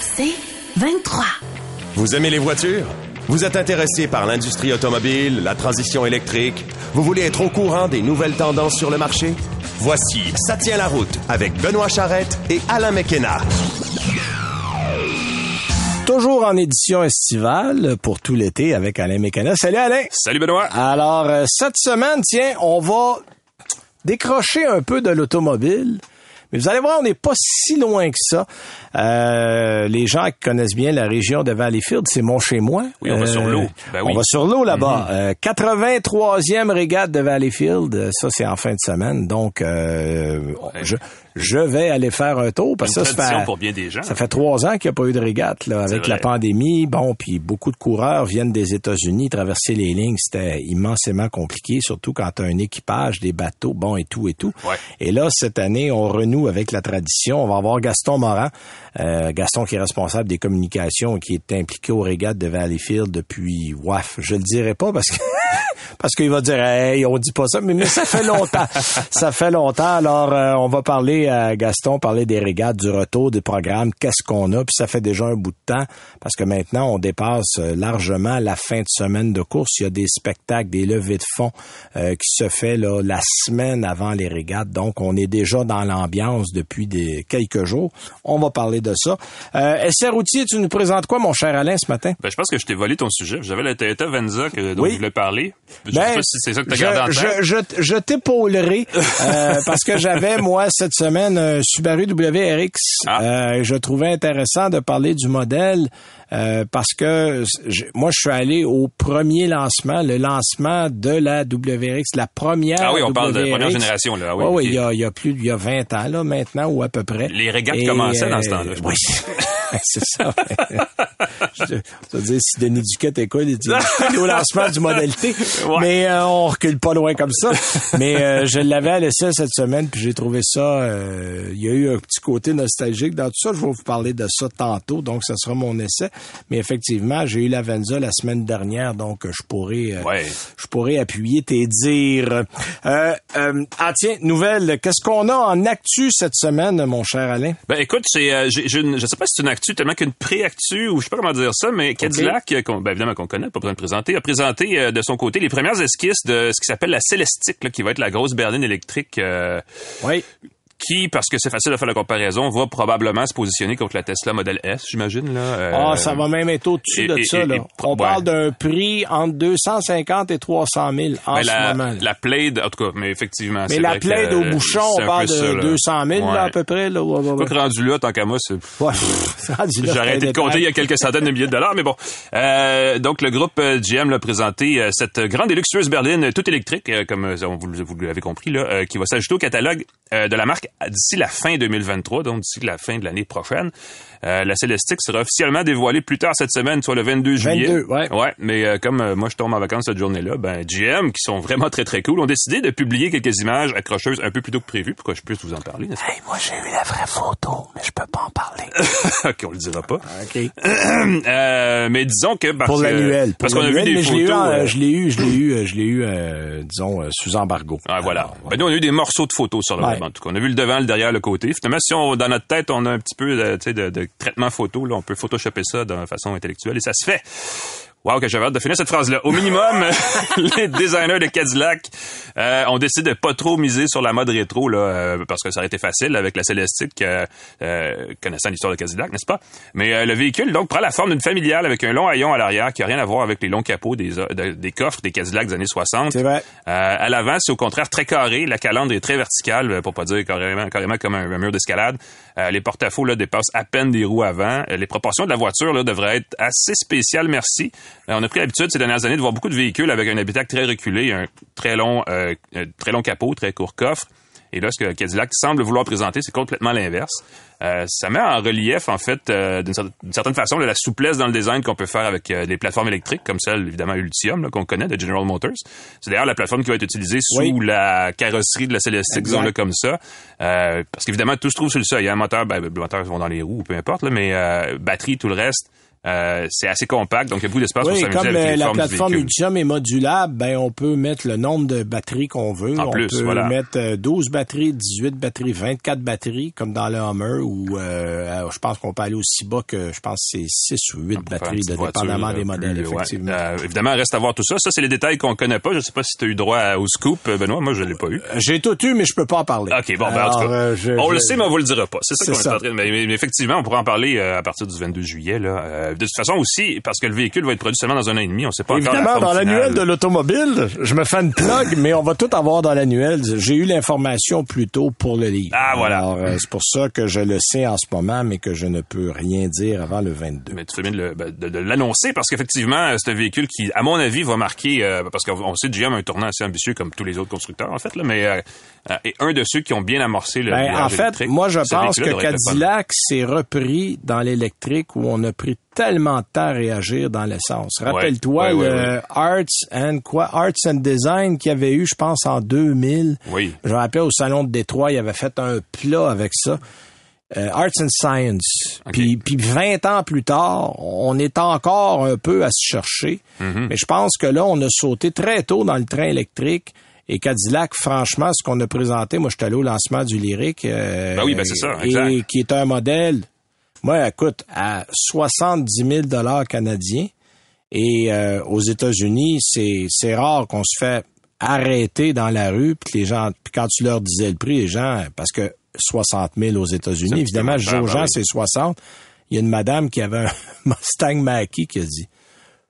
C'est 23. Vous aimez les voitures? Vous êtes intéressé par l'industrie automobile, la transition électrique? Vous voulez être au courant des nouvelles tendances sur le marché? Voici Ça tient la route avec Benoît Charrette et Alain McKenna. Toujours en édition estivale pour tout l'été avec Alain Mécana. Salut Alain! Salut Benoît! Alors, euh, cette semaine, tiens, on va décrocher un peu de l'automobile. Mais vous allez voir, on n'est pas si loin que ça. Euh, les gens qui connaissent bien la région de Valleyfield, c'est mon chez moi. Oui, on va sur l'eau. Ben oui. On va sur l'eau là-bas. Euh, 83e régate de Valleyfield, euh, ça c'est en fin de semaine. Donc, euh, je, je vais aller faire un tour parce que ça, fait, pour bien des gens. ça fait trois ans qu'il n'y a pas eu de régate là, avec la pandémie. Bon, puis beaucoup de coureurs viennent des États-Unis, traverser les lignes, c'était immensément compliqué, surtout quand tu as un équipage, des bateaux, bon et tout et tout. Ouais. Et là, cette année, on renoue avec la tradition. On va avoir Gaston Morin, euh, Gaston qui est responsable des communications, qui est impliqué aux régates de Valleyfield depuis, waf, je le dirai pas parce que parce qu'il va dire hey on dit pas ça mais, mais ça fait longtemps. Ça fait longtemps. Alors euh, on va parler à Gaston parler des régates du retour des programmes qu'est-ce qu'on a puis ça fait déjà un bout de temps parce que maintenant on dépasse euh, largement la fin de semaine de course. Il y a des spectacles des levées de fonds euh, qui se fait là la semaine avant les régates. Donc on est déjà dans l'ambiance depuis des quelques jours. On va parler de ça euh, SR Routier tu nous présentes quoi mon cher Alain ce matin? Ben, je pense que je t'ai volé ton sujet. J'avais la Toyota Venza que, dont Oui. je voulais parler. Je Ben, sais pas si c'est ça que je, gardé en je, tête. je, je t'épaulerai euh, parce que j'avais, moi, cette semaine, un Subaru WRX. Ah. Euh, je trouvais intéressant de parler du modèle euh, parce que je- moi, je suis allé au premier lancement, le lancement de la WRX, la première Ah oui, on parle de première génération, là. Ah oui, ok. il y a, il y a plus, il y a 20 ans, là, maintenant, ou à peu près. Les régates Et, commençaient dans ce euh, temps-là, je Oui, c'est ça. je te dire, si Denis Duquette écoute, il dit, au lancement du modèle T. Ouais. Mais euh, on recule pas loin comme ça. Mais euh, je l'avais à l'essai cette semaine, puis j'ai trouvé ça. euh, Il y a eu un petit côté nostalgique dans tout ça. Je vais vous parler de ça tantôt, donc ça sera mon essai. Mais effectivement, j'ai eu la Venza la semaine dernière, donc euh, je pourrais, euh, Ouais. je pourrais appuyer tes dires. Euh, euh, ah tiens, nouvelle. Qu'est-ce qu'on a en actu cette semaine, mon cher Alain? Ben écoute, c'est, j'ai, une- je sais pas si c'est une actu tellement qu'une pré-actu ou je sais pas comment dire ça, mais Cadillac, qu'on- ben évidemment qu'on connaît, pas besoin de présenter, a présenté de son côté les premières esquisses de ce qui s'appelle la Celestique, là, qui va être la grosse berline électrique euh, Oui. Qui, parce que c'est facile de faire la comparaison, va probablement se positionner contre la Tesla Model S, j'imagine. Là. Euh, Ah, ça va même être au-dessus de et- ça, et- là. et- On ouais. parle d'un prix entre 250 et 300 000 en ben, ce la, moment. là. la Plaid, en tout cas, mais effectivement. Mais la plaide au euh, bouchon, on parle ça, de là. 200 000 là, à peu près. Là. Ouais, que rendu là, tant qu'à moi, c'est... C'est arrêté de compter il y a quelques centaines de milliers de dollars, mais bon. Euh, donc, le groupe euh, GM l'a présenté euh, cette grande et luxueuse berline toute électrique, euh, comme euh, vous, vous l'avez compris, là, euh, qui va s'ajouter au catalogue euh, de la marque d'ici la fin 2023, donc d'ici la fin de l'année prochaine. Euh, la Celestique sera officiellement dévoilée plus tard cette semaine, soit le 22 juillet. 22, ouais. Ouais, mais euh, comme euh, moi je tombe en vacances cette journée-là, ben GM, qui sont vraiment très très cool, ont décidé de publier quelques images accrocheuses un peu plus tôt que prévu, pour que je puisse vous en parler, n'est-ce Hey, moi, j'ai eu la vraie photo, mais je peux pas en parler. ok, on le dira pas. OK. Euh, mais disons que parce Pour que- l'annuel. pour parce qu'on a vu l'annuel, des mais je l'ai eu, photos. en- euh, je l'ai eu, je l'ai eu, euh, je l'ai eu, euh, disons, euh, sous embargo. Ah, voilà. Alors, Ben, nous, on a eu des morceaux de photos sur le Ouais. web, en tout cas. On a vu le devant, le derrière, le côté. Finalement, si on, dans notre tête, on a un petit peu de, tu sais, de, de traitement photo, là, on peut photoshopper ça de façon intellectuelle et ça se fait. Wow, que j'avais hâte de finir cette phrase-là. Au minimum, les designers de Cadillac euh, ont décidé de pas trop miser sur la mode rétro, là, euh, parce que ça aurait été facile avec la Célestique, euh, euh, connaissant l'histoire de Cadillac, n'est-ce pas? Mais euh, le véhicule, donc, prend la forme d'une familiale avec un long haillon à l'arrière qui a rien à voir avec les longs capots des, euh, de- des coffres des Cadillacs des années 60. C'est vrai. Euh, à l'avant, c'est au contraire très carré. La calandre est très verticale, pour pas dire carrément, carrément comme un, un mur d'escalade. Euh, les porte-à-faux là, dépassent à peine des roues avant. Les proportions de la voiture là, devraient être assez spéciales, merci. Euh, on a pris l'habitude ces dernières années de voir beaucoup de véhicules avec un habitacle très reculé, un très long, euh, euh, très long capot, très court coffre. Et là, ce que Cadillac semble vouloir présenter, c'est complètement l'inverse. Euh, ça met en relief, en fait, euh, d'une cer- d'une certaine façon, là, la souplesse dans le design qu'on peut faire avec euh, des plateformes électriques, comme celle, évidemment, Ultium, qu'on connaît, de General Motors. C'est d'ailleurs la plateforme qui va être utilisée sous Oui. la carrosserie de la Celestique, disons-le comme ça. Parce qu'évidemment, tout se trouve sur le sol. Il y a un moteur, ben, le moteur vont dans les roues, peu importe, là, mais batterie, tout le reste, Euh, c'est assez compact, donc il y a beaucoup d'espace pour Oui, s'amuser avec euh, les la formes plateforme. Ultium est modulable, ben on peut mettre le nombre de batteries qu'on veut. En on plus, peut voilà. mettre euh, 12 batteries, 18 batteries, 24 batteries, comme dans le Hummer, ou euh, je pense qu'on peut aller aussi bas que je pense c'est 6 ou 8 On peut faire une batteries, de, dépendamment euh, des modèles, plus- ouais. effectivement. Euh, évidemment, reste à voir tout ça. Ça, c'est les détails qu'on connaît pas. Je sais pas si tu as eu droit au scoop, euh, Benoît. Moi, je l'ai pas eu. J'ai tout eu, mais je peux pas en parler. OK, bon, ben, en tout cas, euh, je- on je- le sait, mais on vous le dira pas. C'est ça qu'on est en train de... Mais, effectivement, on pourra en parler euh, à partir du 22 juillet. Là. Euh, de toute façon aussi, parce que le véhicule va être produit seulement dans un an et demi. On sait pas encore la Évidemment, dans l'annuel de l'automobile, je me fais une plug, mais on va tout avoir dans l'annuel. J'ai eu l'information plus tôt pour le livre. Ah, voilà. Alors, euh, c'est pour ça que je le sais en ce moment, mais que je ne peux rien dire avant le 22. Mais tu fais bien de, ben, de- de l'annoncer parce qu'effectivement, euh, c'est un véhicule qui, à mon avis, va marquer, euh, parce qu'on on sait que GM a un tournant assez ambitieux comme tous les autres constructeurs, en fait, là, mais euh, est un de ceux qui ont bien amorcé le Ben, en fait, moi, je pense que. Cadillac s'est repris dans l'électrique où on a pris tellement de temps à réagir dans l'essence. Rappelle-toi le Arts and quoi, Arts and Design qu'il y avait eu, je pense, en 2000. Oui. Je me rappelle au salon de Détroit, il avait fait un plat avec ça. Euh, Arts and Science. Puis, puis 20 ans plus tard, on est encore un peu à se chercher. Mm-hmm. Mais je pense que là, on a sauté très tôt dans le train électrique. Et Cadillac, franchement, ce qu'on a présenté, moi, je suis allé au lancement du Lyric. euh, Ben oui, ben c'est ça, Et exact. qui est un modèle, moi, écoute, à 70 000 dollars canadiens. Et euh, aux États-Unis, c'est c'est rare qu'on se fait arrêter dans la rue, puis que les gens, puis quand tu leur disais le prix, les gens, parce que 60 000 aux États-Unis, évidemment, je aux ben gens, oui. c'est 60. Il y a une madame qui avait un Mustang Mach-E qui a dit,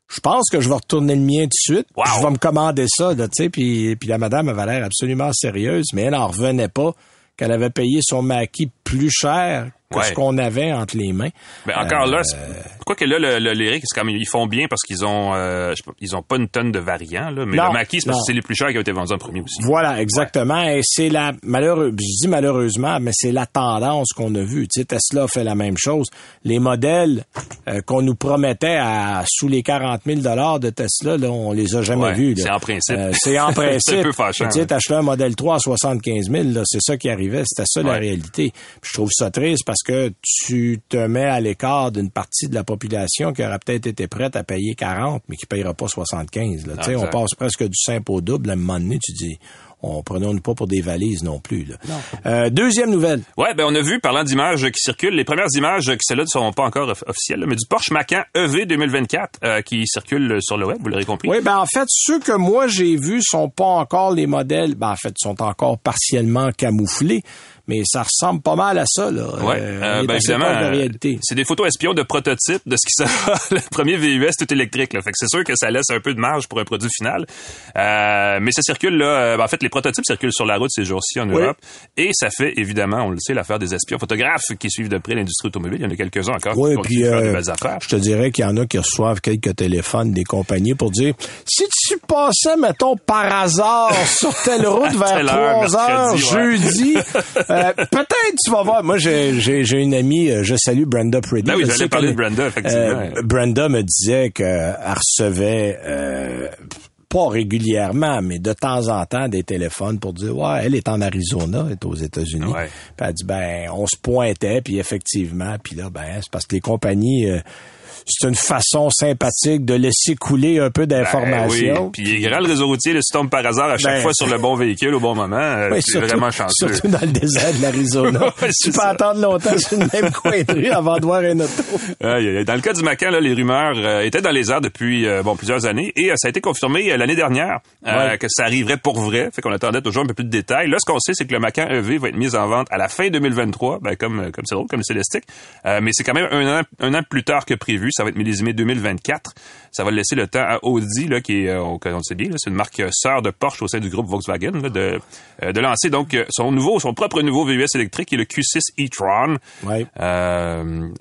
je pense que je vais retourner le mien tout de suite. Wow. Je vais me commander ça, là, tu sais. Puis, puis la madame avait l'air absolument sérieuse, mais elle n'en revenait pas qu'elle avait payé son maquis plus cher que Ouais. ce qu'on avait entre les mains. Ben encore là, Euh, pourquoi que là le, le c'est comme ils font bien parce qu'ils ont, euh, ils ont pas une tonne de variants là, mais Non, le maquis c'est parce que c'est les plus chers qui ont été vendus en premier aussi. Voilà, exactement. Et c'est la malheureux, je dis malheureusement, mais c'est la tendance qu'on a vue. Tu sais, Tesla a fait la même chose. Les modèles euh, qu'on nous promettait à sous les 40 000 dollars de Tesla, là, on les a jamais Ouais, vus. c'est en principe. Euh, c'est en principe. C'est un peu fâchant, Tu sais, un modèle 3 à 75 000, là, c'est ça qui arrivait. C'était ça la réalité. Puis je trouve ça triste parce que tu te mets à l'écart d'une partie de la population qui aurait peut-être été prête à payer 40, mais qui payera pas 75. Là. Tu sais, on passe presque du simple au double. À un moment donné, tu dis, on prenons pas pour des valises non plus. Là. Euh, deuxième nouvelle. Ouais, ben on a vu, parlant d'images qui circulent, les premières images qui celles-là ne sont pas encore off- officielles, là, mais du Porsche Macan EV 2024 euh, qui circule sur le web, vous l'aurez compris. Oui, ben en fait, ceux que moi j'ai vus sont pas encore les modèles. Ben en fait, sont encore partiellement camouflés, mais ça ressemble pas mal à ça. Là. Ouais, Euh, euh, ben évidemment, proche de la euh, réalité. c'est des photos espions de prototypes de ce qui sera le premier VUS tout électrique. Là. Fait que c'est sûr que ça laisse un peu de marge pour un produit final. Euh, mais ça circule là. ben, en fait, les prototypes circulent sur la route ces jours-ci en Oui. Europe. Et ça fait évidemment, on le sait, l'affaire des espions photographes qui suivent de près l'industrie automobile. Il y en a quelques-uns encore Oui, qui puis de euh, belles affaires. je te dirais qu'il y en a qui reçoivent quelques téléphones des compagnies pour dire si tu passais, mettons, par hasard sur telle route vers telle heure, 3 heures mercredi, ouais. jeudi, euh, peut-être tu vas voir. Moi, j'ai j'ai- j'ai une amie, euh, je salue Brenda Pretty. Ben oui, j'allais parler de Brenda, effectivement. Euh, Brenda me disait qu'elle recevait euh, pas régulièrement, mais de temps en temps des téléphones pour dire ouais, elle est en Arizona, elle est aux États-Unis. Ouais. Puis elle dit ben on se pointait, puis effectivement, puis là ben c'est parce que les compagnies euh, c'est une façon sympathique de laisser couler un peu Ben d'informations. oui. Puis il est grand le réseau routier, si tu tombes par hasard à chaque Ben, fois sur le bon véhicule au bon moment, euh, Oui, c'est vraiment chanceux. surtout dans le désert de l'Arizona. Ouais, tu peux ça. attendre longtemps sur une même cointerie avant de voir un auto. Dans le cas du Macan, là, les rumeurs euh, étaient dans les airs depuis euh, bon plusieurs années et euh, ça a été confirmé l'année dernière Ouais. que ça arriverait pour vrai. Fait qu'on attendait toujours un peu plus de détails. Là, ce qu'on sait, c'est que le Macan EV va être mis en vente à la fin 2023, ben, comme comme c'est drôle, comme le Célestique. Mais c'est quand même un an, un an plus tard que prévu. Ça va être millésimé 2024. Ça va laisser le temps à Audi, là, qui est, euh, on, on le sait bien, c'est une marque euh, sœur de Porsche au sein du groupe Volkswagen, là, de, euh, de lancer donc euh, son nouveau, son propre nouveau VUS électrique, qui est le Q6 e-tron. Ouais.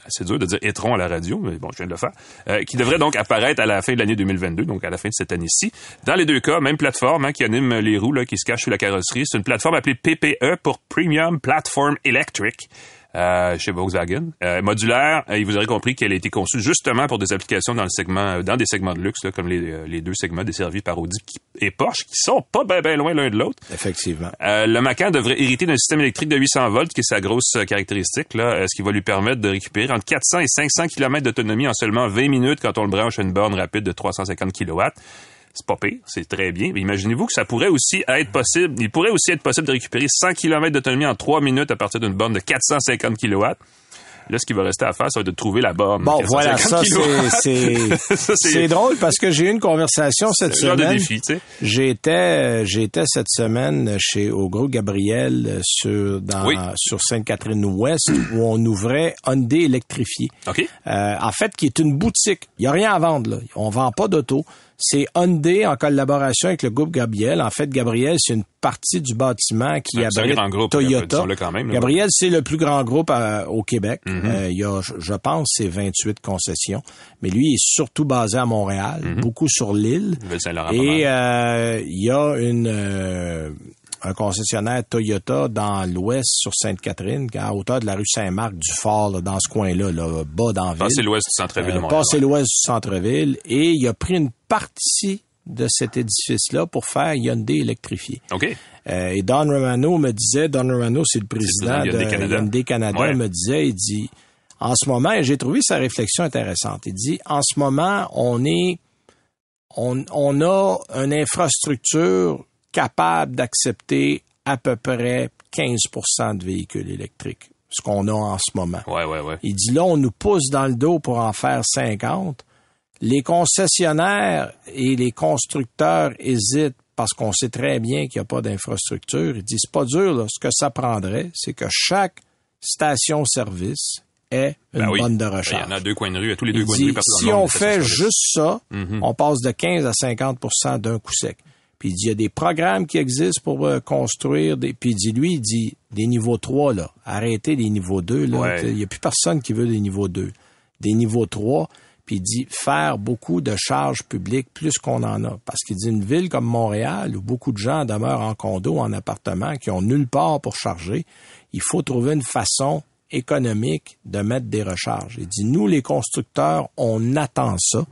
C'est dur de dire e-tron à la radio, mais bon, je viens de le faire. Qui devrait donc apparaître à la fin de l'année 2022, donc à la fin de cette année-ci. Dans les deux cas, même plateforme hein, qui anime les roues là, qui se cachent sous la carrosserie. C'est une plateforme appelée PPE pour Premium Platform Electric. Euh, chez Volkswagen. Euh, modulaire, euh, vous aurez compris qu'elle a été conçue justement pour des applications dans le segment, dans des segments de luxe, là, comme les, les, deux segments desservis par Audi et Porsche, qui sont pas bien ben loin l'un de l'autre. Effectivement. le Macan devrait hériter d'un système électrique de 800 volts, qui est sa grosse caractéristique, là, ce qui va lui permettre de récupérer entre 400 et 500 km d'autonomie en seulement 20 minutes quand on le branche à une borne rapide de 350 kW c'est pas pire, c'est très bien. Mais imaginez-vous que ça pourrait aussi être possible, il pourrait aussi être possible de récupérer 100 km d'autonomie en 3 minutes à partir d'une borne de 450 kW. Là, ce qu'il va rester à faire, c'est de trouver la borne. Bon, voilà, ça, c'est, c'est drôle parce que j'ai eu une conversation cette semaine. Genre de défi, tu sais. J'étais, j'étais cette semaine chez, au gros Gabriel sur, dans, sur Sainte-Catherine-Ouest où on ouvrait Hyundai électrifié. OK. Euh, en fait, qui est une boutique. Il y a rien à vendre, là. On vend pas d'auto. C'est Hyundai en collaboration avec le groupe Gabriel. En fait, Gabriel, c'est une partie du bâtiment qui abrite groupe, Toyota. Quand même, Gabriel, c'est le plus grand groupe euh, au Québec. Mhm. Euh, il y a, je pense, c'est 28 concessions. Mais lui, il est surtout basé à Montréal, Mhm. beaucoup sur l'île. Et euh, il y a une un concessionnaire Toyota dans l'ouest sur Sainte-Catherine, à hauteur de la rue Saint-Marc du Fort, dans ce coin-là, là, bas dans la ville. Passer l'ouest du centre-ville Montréal. Passer l'ouest du centre-ville. Et il a pris une partie de cet édifice-là pour faire Hyundai électrifié. OK. Euh, et Don Romano me disait, Don Romano, c'est le président, le président de Canada, Hyundai Canada ouais. me disait, il dit, en ce moment, et j'ai trouvé sa réflexion intéressante, il dit, en ce moment, on est, on, on a une infrastructure capable d'accepter à peu près 15% de véhicules électriques, ce qu'on a en ce moment. Ouais, ouais, ouais. Il dit là, on nous pousse dans le dos pour en faire 50. Les concessionnaires et les constructeurs hésitent parce qu'on sait très bien qu'il n'y a pas d'infrastructure. Il dit c'est pas dur, là. ce que ça prendrait, c'est que chaque station-service ait une Ben oui. bonne de Ben, recharge. Il y en a deux coins de rue, à tous les deux coins de rue. si on fait juste ça, Mhm. on passe de 15 à 50% d'un coup sec. Puis il dit, il y a des programmes qui existent pour euh, construire des... Puis il dit, lui, il dit, des niveaux 3, là, arrêtez les niveaux 2, là. Ouais. Il n'y a plus personne qui veut des niveaux 2. Des niveaux 3, puis il dit, faire beaucoup de charges publiques plus qu'on en a. Parce qu'il dit, une ville comme Montréal, où beaucoup de gens demeurent en condo, en appartement, qui ont nulle part pour charger, il faut trouver une façon économique de mettre des recharges. Il dit, nous, les constructeurs, on attend ça.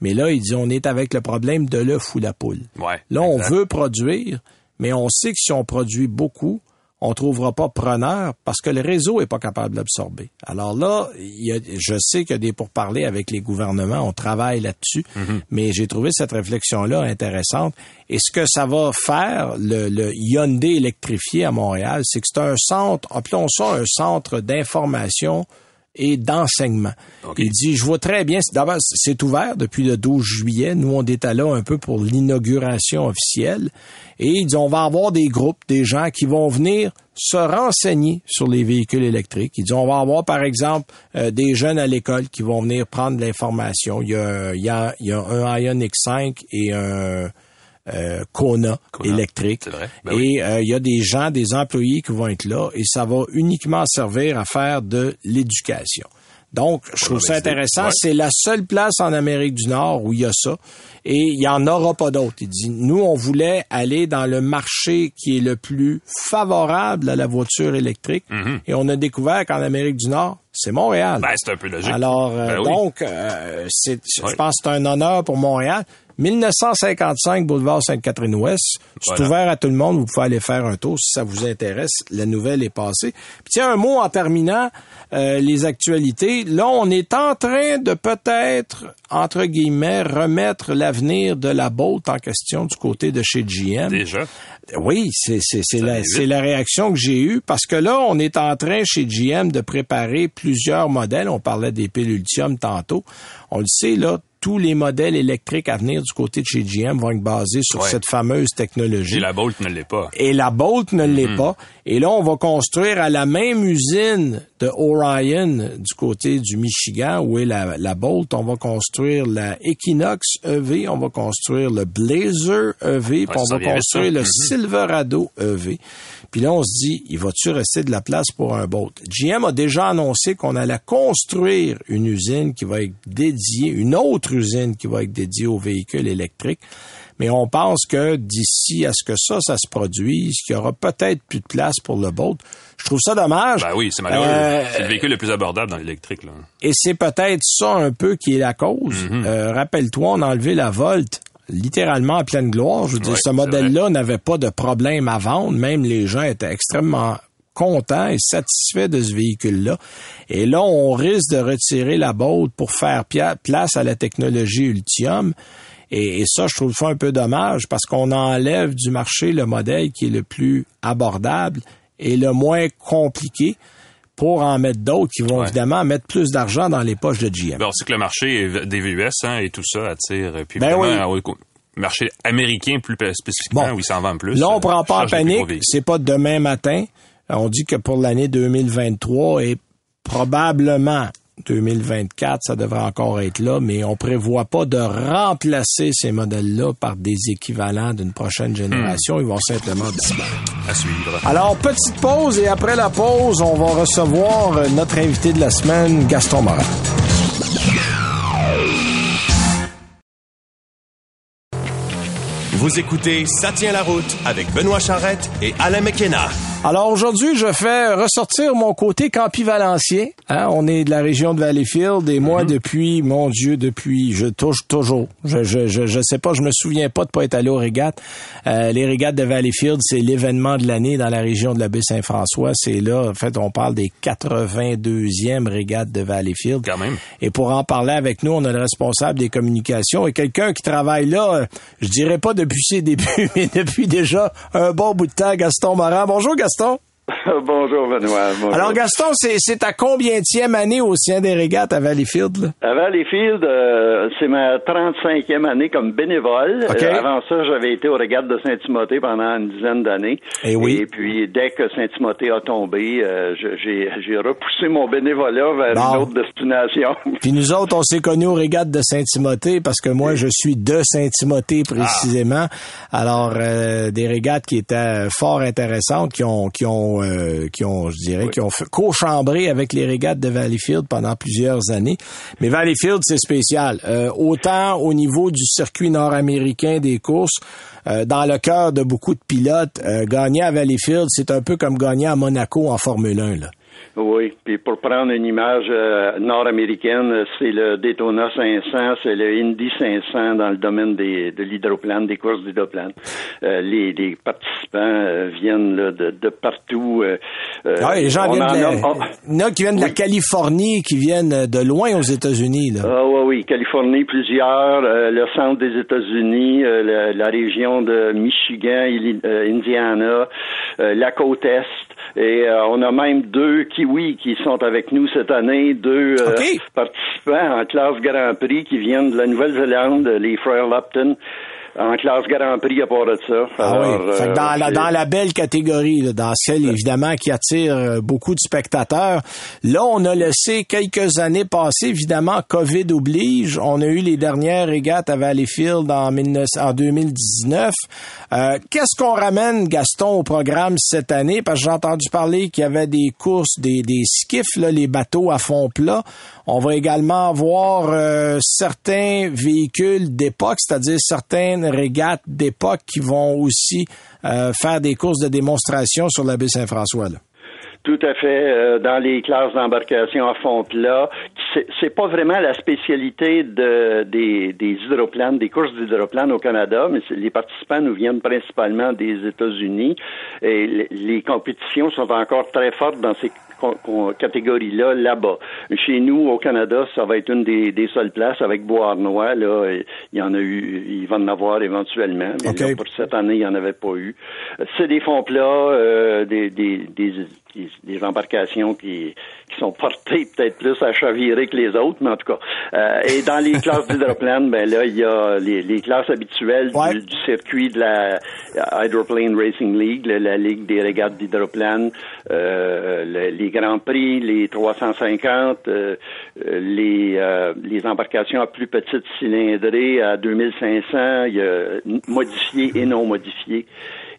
Mais là, il dit, on est avec le problème de l'œuf ou la poule. Ouais, Là, on exact. veut produire, mais on sait que si on produit beaucoup, on trouvera pas preneur parce que le réseau est pas capable d'absorber. Alors là, il y a, je sais qu'il y a des pourparlers avec les gouvernements, on travaille là-dessus, Mm-hmm. mais j'ai trouvé cette réflexion-là intéressante. Et ce que ça va faire, le, le Hyundai électrifié à Montréal, c'est que c'est un centre, appelons ça un centre d'information et d'enseignement. Il dit, je vois très bien, d'abord, c'est ouvert depuis le 12 juillet. Nous, on était là un peu pour l'inauguration officielle. Et il dit, on va avoir des groupes, des gens qui vont venir se renseigner sur les véhicules électriques. Il dit, on va avoir, par exemple, euh, des jeunes à l'école qui vont venir prendre l'information. Il y a, il y a, il y a un Ion X5 et un euh, Kona, Kona, électrique. vrai. Ben et oui. euh, il y a des gens, des employés qui vont être là et ça va uniquement servir à faire de l'éducation. Donc, je trouve ça intéressant. Ouais. C'est la seule place en Amérique du Nord où il y a ça. Et il y en aura pas d'autres. Il dit, nous, on voulait aller dans le marché qui est le plus favorable à la voiture électrique. Et on a découvert qu'en Amérique du Nord, c'est Montréal. Ben, c'est un peu logique. Alors, euh, Ben oui. donc, euh, c'est, je pense que c'est un honneur pour Montréal. 1955, boulevard Sainte-Catherine-Ouest. C'est ouvert à tout le monde. Vous pouvez aller faire un tour si ça vous intéresse. La nouvelle est passée. Puis tiens, un mot en terminant euh, les actualités. Là, on est en train de peut-être, entre guillemets, remettre l'avenir de la Bolt en question du côté de chez GM. Déjà. Oui, c'est c'est c'est la c'est réaction que j'ai eue parce que là on est en train chez GM de préparer plusieurs modèles. On parlait des piles Ultium tantôt. On le sait là, tous les modèles électriques à venir du côté de chez GM vont être basés sur Ouais. cette fameuse technologie. Et la Bolt ne l'est pas. Et la Bolt ne l'est pas. Et là, on va construire à la même usine de Orion du côté du Michigan, où est la, la Bolt. On va construire la Equinox EV, on va construire le Blazer EV, puis on va construire le Mhm. Silverado EV. Puis là, on se dit, il va-tu rester de la place pour un Bolt? GM a déjà annoncé qu'on allait construire une usine qui va être dédiée, une autre usine qui va être dédiée aux véhicules électriques. Mais on pense que d'ici à ce que ça, ça se produise, qu'il y aura peut-être plus de place pour le Bolt. Je trouve ça dommage. Ben oui, c'est malheureux. Euh, c'est le véhicule le plus abordable dans l'électrique. Là. Et c'est peut-être ça un peu qui est la cause. Mhm. Euh, Rappelle-toi, on a enlevé la Volt littéralement à pleine gloire. Je veux dire, ce modèle-là n'avait pas de problème à vendre. Même les gens étaient extrêmement contents et satisfaits de ce véhicule-là. Et là, on risque de retirer la Bolt pour faire place à la technologie Ultium. Et, et ça, je trouve ça un peu dommage parce qu'on enlève du marché le modèle qui est le plus abordable et le moins compliqué pour en mettre d'autres qui vont Ouais. évidemment mettre plus d'argent dans les poches de GM. Ben, on sait que le marché est- des VUS hein, et tout ça attire. euh, Puis Ben évidemment, au marché américain plus spécifiquement, Bon. où ils s'en vendent plus. Là, on euh, prend pas en panique. C'est pas demain matin. On dit que pour l'année 2023 et probablement 2024, ça devrait encore être là, mais on prévoit pas de remplacer ces modèles-là par des équivalents d'une prochaine génération. Ils vont simplement disparaître. À suivre. Alors, petite pause et après la pause, on va recevoir notre invité de la semaine, Gaston Morin. Vous écoutez Ça tient la route avec Benoît Charrette et Alain McKenna. Alors aujourd'hui, je fais ressortir mon côté campivalencien. Hein, on est de la région de Valleyfield et moi depuis, mon Dieu, depuis, je touche toujours. Je je je, je sais pas, je me souviens pas de pas être allé aux régates. Euh, les régates de Valleyfield, c'est l'événement de l'année dans la région de la baie Saint-François. C'est là, en fait, on parle des 82e régates de Valleyfield. Quand même. Et pour en parler avec nous, on a le responsable des communications et quelqu'un qui travaille là, euh, je dirais pas depuis ses débuts, mais depuis déjà un bon bout de temps, Gaston Morin. Bonjour Gaston. Ernesto. Bonjour Benoît. Bonjour. Alors Gaston, c'est, ta combientième année au sein des régates à Valleyfield? Là? À Valleyfield, euh, c'est ma 35e année comme bénévole. Euh, avant ça, j'avais été au régates de Saint-Timothée pendant une dizaine d'années. Eh oui. Et puis, dès que Saint-Timothée a tombé, euh, j'ai, repoussé mon bénévolat vers Bon. une autre destination. Puis nous autres, on s'est connus aux régates de Saint-Timothée parce que moi, je suis de Saint-Timothée précisément. Alors, euh, des régates qui étaient fort intéressantes, qui ont, qui ont, euh, qui ont, je dirais, qui ont co-chambré avec les régates de Valleyfield pendant plusieurs années. Mais Valleyfield, c'est spécial. Euh, autant au niveau du circuit nord-américain des courses, euh, dans le cœur de beaucoup de pilotes, gagner à Valleyfield, c'est un peu comme gagner à Monaco en Formule 1. Là. Oui, puis pour prendre une image euh, nord-américaine, c'est le Daytona 500, c'est le Indy 500 dans le domaine des, de l'hydroplane, des courses d'hydroplane. Euh, les, les participants euh, viennent là, de, de partout. Ah oui, les gens on viennent en de la, a- on- il y en a qui viennent de la. Californie, qui viennent de loin aux États-Unis. Là. Ah oui, oui, Californie, plusieurs, le centre des États-Unis, la, la région de Michigan, Indiana, la côte Est. Et euh, on a même deux kiwis qui sont avec nous cette année, deux euh, participants en classe Grand Prix qui viennent de la Nouvelle-Zélande, les frères Lupton, en classe Grand Prix à part de ça. Ah Alors, oui. Fait que dans, euh, la, c'est- dans la belle catégorie, là, dans celle évidemment qui attire euh, beaucoup de spectateurs, là on a laissé quelques années passer, évidemment, COVID oblige. On a eu les dernières régates à Valleyfield en, 19 en 2019. Euh, Qu'est-ce qu'on ramène, Gaston, au programme cette année? Parce que j'ai entendu parler qu'il y avait des courses, des, des skiffs, là, les bateaux à fond plat. On va également avoir euh, certains véhicules d'époque, c'est-à-dire certaines régates d'époque qui vont aussi euh, faire des courses de démonstration sur la baie Saint-François. Tout à fait. euh, dans les classes d'embarcation à fond plat, c'est, pas vraiment la spécialité de, des, des hydroplanes, des courses d'hydroplanes au Canada, mais les participants nous viennent principalement des États-Unis et les, les compétitions sont encore très fortes dans ces catégories-là là-bas. Chez nous, au Canada, ça va être une des, des seules places avec Beauharnois. Là, il y en a eu, il va en avoir éventuellement, mais là, pour cette année, il n'y en avait pas eu. C'est des fonds plats, euh, des, des, des, des- des embarcations qui, qui sont portées peut-être plus à chavirer que les autres, mais en tout cas. Euh, et dans les classes d'hydroplane, ben là, il y a les, les classes habituelles Ouais. du, du circuit de la Hydroplane Racing League, la, la ligue des régates d'hydroplane, euh, le- les grands prix, les 350, euh, euh, les, euh, les embarcations à plus petite cylindrée à 2500, il y a modifiées et non modifiées.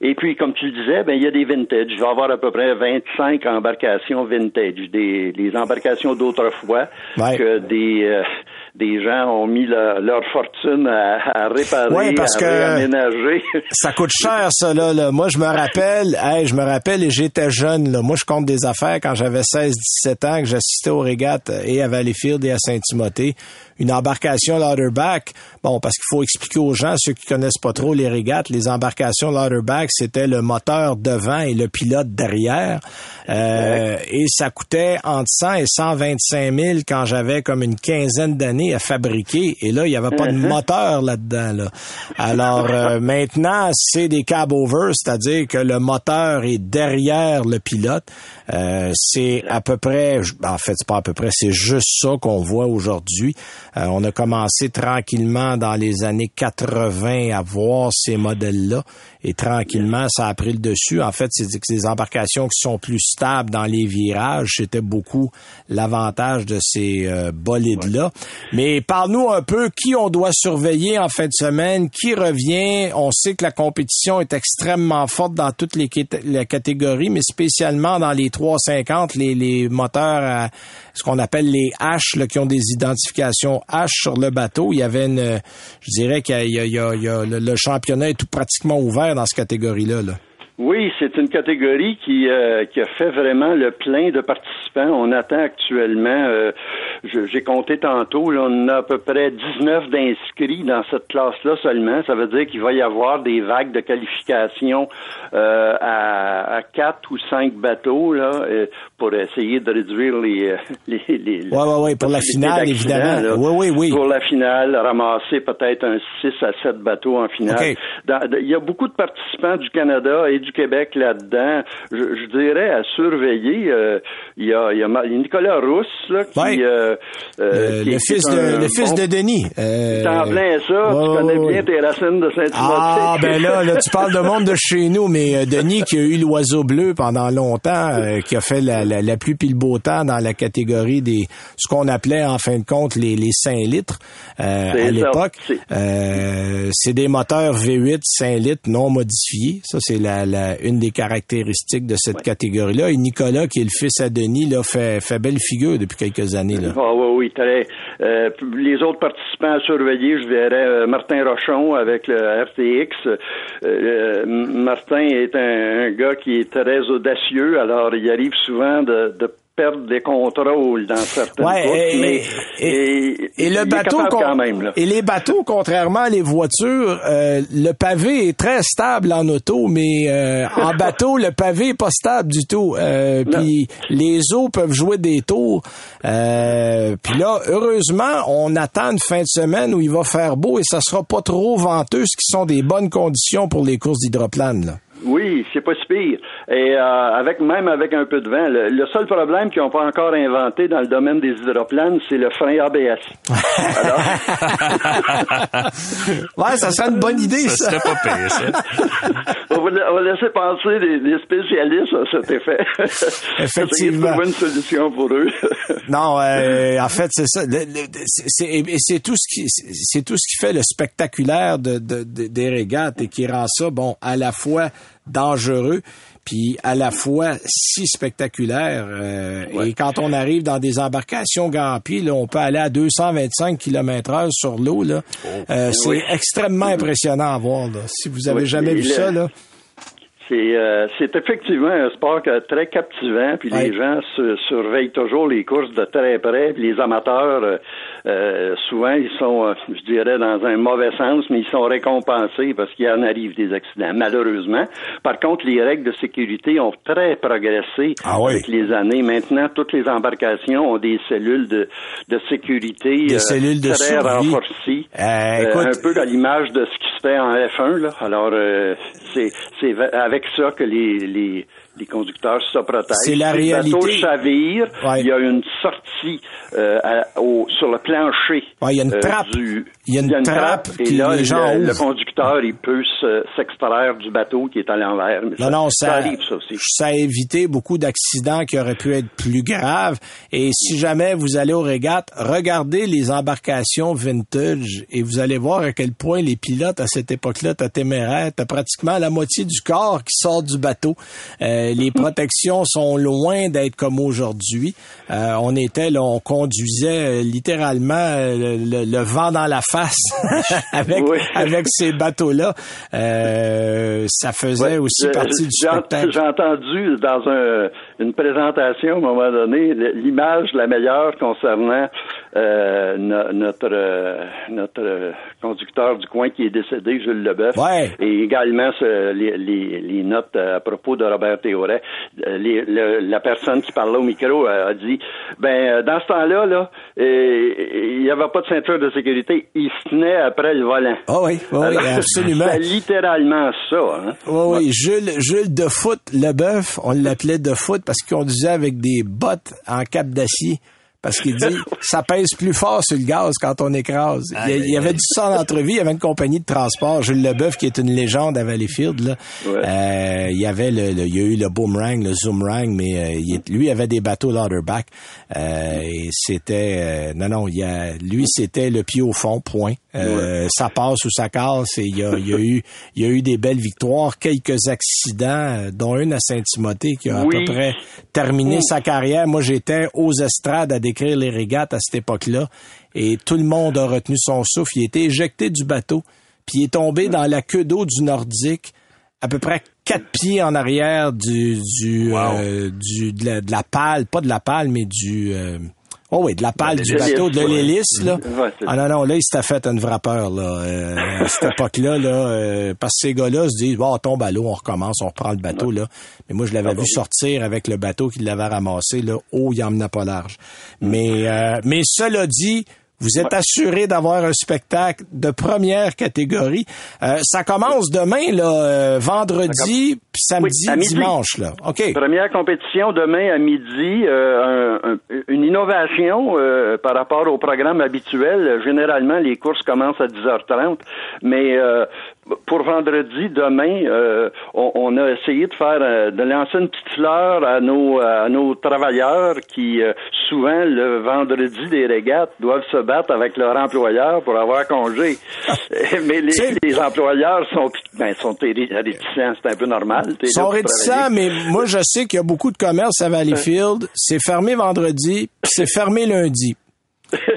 Et puis, comme tu le disais, ben, il y a des vintage. Il va y avoir à peu près 25 embarcations vintage, des, des embarcations d'autrefois Ouais. que des, euh, des gens ont mis leur fortune à, réparer, parce à que réaménager. ça coûte cher, ça, là. Moi, je me rappelle, hey, je me rappelle et j'étais jeune, là. Moi, je compte des affaires quand j'avais 16, 17 ans, que j'assistais aux régates et à Valleyfield et à Saint-Timothée une embarcation ladderback. Bon, parce qu'il faut expliquer aux gens, ceux qui connaissent pas trop les régates, les embarcations ladderback, c'était le moteur devant et le pilote derrière. Euh, et ça coûtait entre 100 et 125 000 quand j'avais comme une quinzaine d'années à fabriquer. Et là, il n'y avait pas de mm-hmm. moteur là-dedans. Là. Alors euh, maintenant, c'est des cab over, c'est-à-dire que le moteur est derrière le pilote. Euh, c'est à peu près, en fait, c'est pas à peu près, c'est juste ça qu'on voit aujourd'hui. Euh, on a commencé tranquillement dans les années 80 à voir ces modèles-là et tranquillement, ça a pris le dessus. En fait, c'est des embarcations qui sont plus stables dans les virages. C'était beaucoup l'avantage de ces euh, bolides-là. Mais parle-nous un peu qui on doit surveiller en fin de semaine, qui revient. On sait que la compétition est extrêmement forte dans toutes les, catégories, mais spécialement dans les 350, les, les moteurs à ce qu'on appelle les H, là, qui ont des identifications H sur le bateau. Il y avait une, je dirais qu'il y a, le, championnat est tout pratiquement ouvert dans cette catégorie-là. Là. Oui, c'est une catégorie qui, euh, qui a fait vraiment le plein de participants. On attend actuellement, euh, j'ai compté tantôt, là, on a à peu près 19 d'inscrits dans cette classe-là seulement. Ça veut dire qu'il va y avoir des vagues de qualification euh, à, à quatre ou cinq bateaux là, pour essayer de réduire les... les, les ouais, ouais, ouais, pour la finale, évidemment. Oui, oui, oui. Pour la finale, ramasser peut-être un 6 à 7 bateaux en finale. il y a beaucoup de participants du Canada et du Québec là-dedans. Je, dirais à surveiller. Euh, il y, a, y, a, Nicolas Rousse là, qui, euh, euh, le, fils de, le fils de Denis. T'en plein ça. tu connais bien tes racines de Saint-Timothée. Ah ben là, là, tu parles de monde de chez nous, mais Denis qui a eu l'oiseau bleu pendant longtemps, qui a fait la, la, la pluie puis le beau temps dans la catégorie des ce qu'on appelait en fin de compte les, les 5 litres à l'époque. c'est des moteurs V8 5 litres non modifiés. Ça c'est la une des caractéristiques de cette catégorie-là. Et Nicolas, qui est le fils à Denis, là, fait, fait belle figure depuis quelques années. Là. Ah, oui, oui, très. Euh, les autres participants à surveiller, je verrais euh, Martin Rochon avec le RTX. Euh, Martin est un, gars qui est très audacieux, alors il arrive souvent de, de perdre des contrôles dans certaines ouais, et, mais et, le bateau quand même, et les bateaux contrairement à les voitures euh, le pavé est très stable en auto mais euh, en bateau le pavé est pas stable du tout. Euh, puis les eaux peuvent jouer des tours. Puis là heureusement on attend une fin de semaine où il va faire beau et ça sera pas trop venteux ce qui sont des bonnes conditions pour les courses d'hydroplane là oui, c'est pas si pire. Et euh, avec même avec un peu de vent, le, seul problème qu'ils n'ont pas encore inventé dans le domaine des hydroplanes, c'est le frein ABS. Alors... ouais, ça serait une bonne idée, ça. ça. serait pas pire, ça. on, va, laisser penser des, spécialistes à cet effet. Effectivement. trouver une solution pour eux. non, euh, en fait, c'est ça. C'est tout ce qui c'est tout ce qui fait le spectaculaire de, de, des régates et qui rend ça bon à la fois dangereux, puis à la fois si spectaculaire. Euh, et quand on arrive dans des embarcations gampies, là, on peut aller à 225 km heure sur l'eau. Là. Oh. Euh, c'est extrêmement impressionnant à voir. Là. Si vous avez jamais vu ça, là. Euh, c'est effectivement un sport très captivant, puis les gens se, surveillent toujours les courses de très près, puis les amateurs, euh, euh, souvent, ils sont, je dirais, dans un mauvais sens, mais ils sont récompensés parce qu'il en arrive des accidents, malheureusement. Par contre, les règles de sécurité ont très progressé ah avec les années. Maintenant, toutes les embarcations ont des cellules de, de sécurité des cellules de très renforcées, un peu à l'image de ce qui se fait en F1. Là. Alors, c'est avec ça que les, les, les conducteurs se protègent. C'est la réalité. Il y a une sortie euh, au, sur le plancher. il y a une euh, trappe. Du, il y a une, trappe, et là, les gens le, le, conducteur, il peut s'extraire du bateau qui est à l'envers. Non, ça, non, ça, arrive, ça aussi. Ça a évité beaucoup d'accidents qui auraient pu être plus graves. Et si jamais vous allez au régate, regardez les embarcations vintage et vous allez voir à quel point les pilotes à cette époque-là, t'as téméraire, t'as pratiquement la moitié du corps qui sort du bateau. Euh, Euh, les protections sont loin d'être comme aujourd'hui. Euh, on était là, on conduisait littéralement le, vent dans la face avec avec ces bateaux-là. ça faisait aussi partie du spectacle. J'ai entendu dans un, une présentation à un moment donné l'image la meilleure concernant euh, notre euh, notre conducteur du coin qui est décédé, Jules Leboeuf, et également les, les, notes à propos de Robert Théoret. Euh, la personne qui parlait au micro a dit, ben dans ce temps-là, là, il n'y avait pas de ceinture de sécurité, il se tenait après le volant. Oh oui, oui, absolument. C'est littéralement ça. Hein? Oui, oui, Jules, Jules de foot Leboeuf, on l'appelait de foot parce qu'il conduisait avec des bottes en cap d'acier parce qu'il dit ça pèse plus fort sur le gaz quand on écrase. il, y avait du sang d'entrevue, il y avait une compagnie de transport, Jules Leboeuf, qui est une légende à Valleyfield. Là. Euh, il y avait le, il y a eu le boomerang, le zoomrang, mais euh, il, lui il avait des bateaux Lauderback. Euh, et c'était non non, il y a, lui c'était le pied au fond, point. Ça passe ou ça casse. Et il y a, il y a eu il y a eu des belles victoires, quelques accidents, dont une à Saint-Timothée qui a à peu près terminé sa carrière. Moi j'étais aux estrades à décrire les régates à cette époque-là. Et tout le monde a retenu son souffle. Il a été éjecté du bateau, puis il est tombé dans la queue d'eau du Nordique, à peu près quatre pieds en arrière du, du, euh, du de, la, pale, pas de la pale, mais du... Euh, Oh oui, de la pale du bateau, de l'hélice, là. ah non, non, là, il s'était fait une vraie peur, là. Euh, à cette époque-là, là, euh, parce que ces gars-là se disent, bon, on tombe à l'eau, on recommence, on reprend le bateau, là. Mais moi, je l'avais vu sortir avec le bateau qui l'avait ramassé, là. Oh, il emmenait pas large. Mais, euh, mais cela dit, vous êtes assuré d'avoir un spectacle de première catégorie. Euh, ça commence demain, là, euh, vendredi, puis samedi, dimanche, là. OK. Première compétition demain à midi. Euh, une innovation par rapport au programme habituel. Généralement, les courses commencent à 10h30, mais pour vendredi, demain, euh, on, a essayé de faire, euh, de lancer une petite fleur à nos, à nos travailleurs qui, euh, souvent, le vendredi des régates, doivent se battre avec leur employeur pour avoir congé. mais les, les, employeurs sont, ben, sont réticents, c'est un peu normal. Ils sont réticents, mais moi, je sais qu'il y a beaucoup de commerces à Valleyfield. C'est fermé vendredi, puis c'est fermé lundi.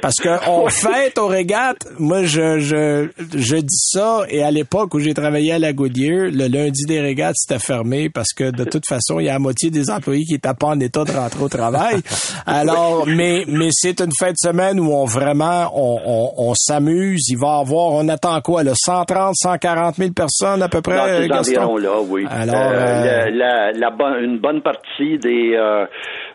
Parce que on fête aux régates. Moi, je, je, je dis ça. Et à l'époque où j'ai travaillé à la Goodyear, le lundi des régates, c'était fermé parce que de toute façon, il y a la moitié des employés qui étaient pas en état de rentrer au travail. Alors, mais, mais c'est une fête de semaine où on vraiment, on, on, on s'amuse. Il va y avoir, on attend quoi, là, 130, 140 000 personnes à peu près, Dans ces là, oui. Alors, euh, euh, la, la, une bonne partie des, euh,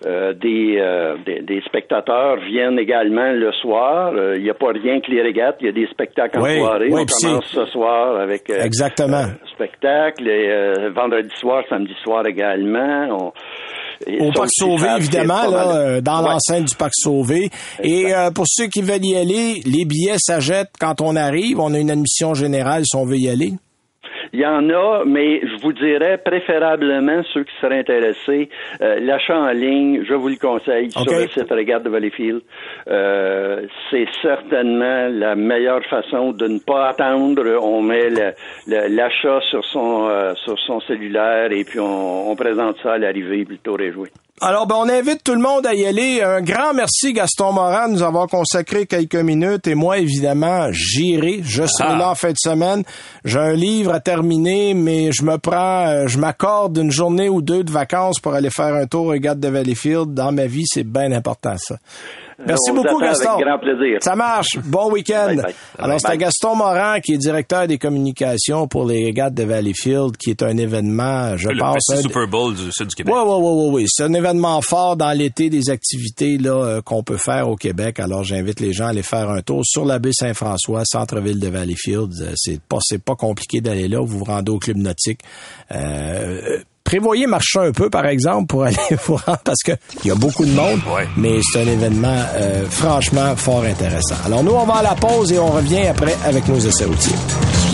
euh des, des, des spectateurs viennent également le soir. Il euh, n'y a pas rien que les régates. Il y a des spectacles en soirée. On commence ce soir avec euh, Exactement. spectacle. Et, euh, vendredi soir, samedi soir également. au Parc Sauvé, évidemment, là, dans l'enceinte du Parc Sauvé. Et pour ceux qui veulent y aller, les billets s'achètent quand on arrive. On a une admission générale si on veut y aller. Il y en a, mais je vous dirais préférablement ceux qui seraient intéressés, euh, l'achat en ligne, je vous le conseille sur le site Regarde de Valleyfield. Euh, c'est certainement la meilleure façon de ne pas attendre. On met l'achat sur son euh, sur son cellulaire et puis on, on présente ça à l'arrivée plutôt réjoui. Alors, ben, on invite tout le monde à y aller. Un grand merci, Gaston Morin, de nous avoir consacré quelques minutes. Et moi, évidemment, j'irai. Je serai ah. là en fin de semaine. J'ai un livre à terminer, mais je me prends, euh, je m'accorde une journée ou deux de vacances pour aller faire un tour au Regarde de Valleyfield. Dans ma vie, c'est bien important, ça. Merci beaucoup, Gaston. Avec grand plaisir. Ça marche. Bon week-end. Alors, c'était Gaston Morin, qui est directeur des communications pour les régates de Valleyfield, qui est un événement, je le pense. Le Super Bowl du sud du Québec. Oui, oui, oui, oui. C'est un événement fort dans l'été des activités là euh, qu'on peut faire au Québec. Alors, j'invite les gens à aller faire un tour sur la baie Saint-François, centre-ville de Valleyfield. Euh, c'est pas, c'est pas compliqué d'aller là. Vous vous rendez au club nautique. Euh, prévoyez marcher un peu, par exemple, pour aller vous rendre, parce qu'il y a beaucoup de monde, mais c'est un événement euh, franchement fort intéressant. Alors nous, on va à la pause et on revient après avec nos essais routiers.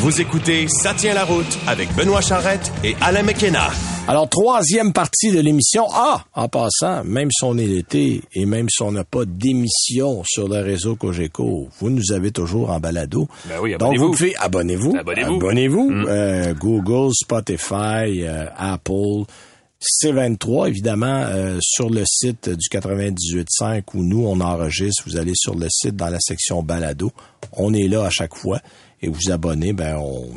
Vous écoutez Ça tient la route avec Benoît Charrette et Alain McKenna. Alors, troisième partie de l'émission. Ah, en passant, même si on est l'été et même si on n'a pas d'émission sur le réseau Cogeco, vous nous avez toujours en balado. Ben oui, Donc, abonnez-vous. vous pouvez, abonnez-vous. Abonnez-vous. Abonnez-vous. Mm. Euh, Google, Spotify, euh, Apple. C23, évidemment, euh, sur le site du 98.5 où nous, on enregistre. Vous allez sur le site dans la section balado. On est là à chaque fois. Et vous abonnez, ben, on,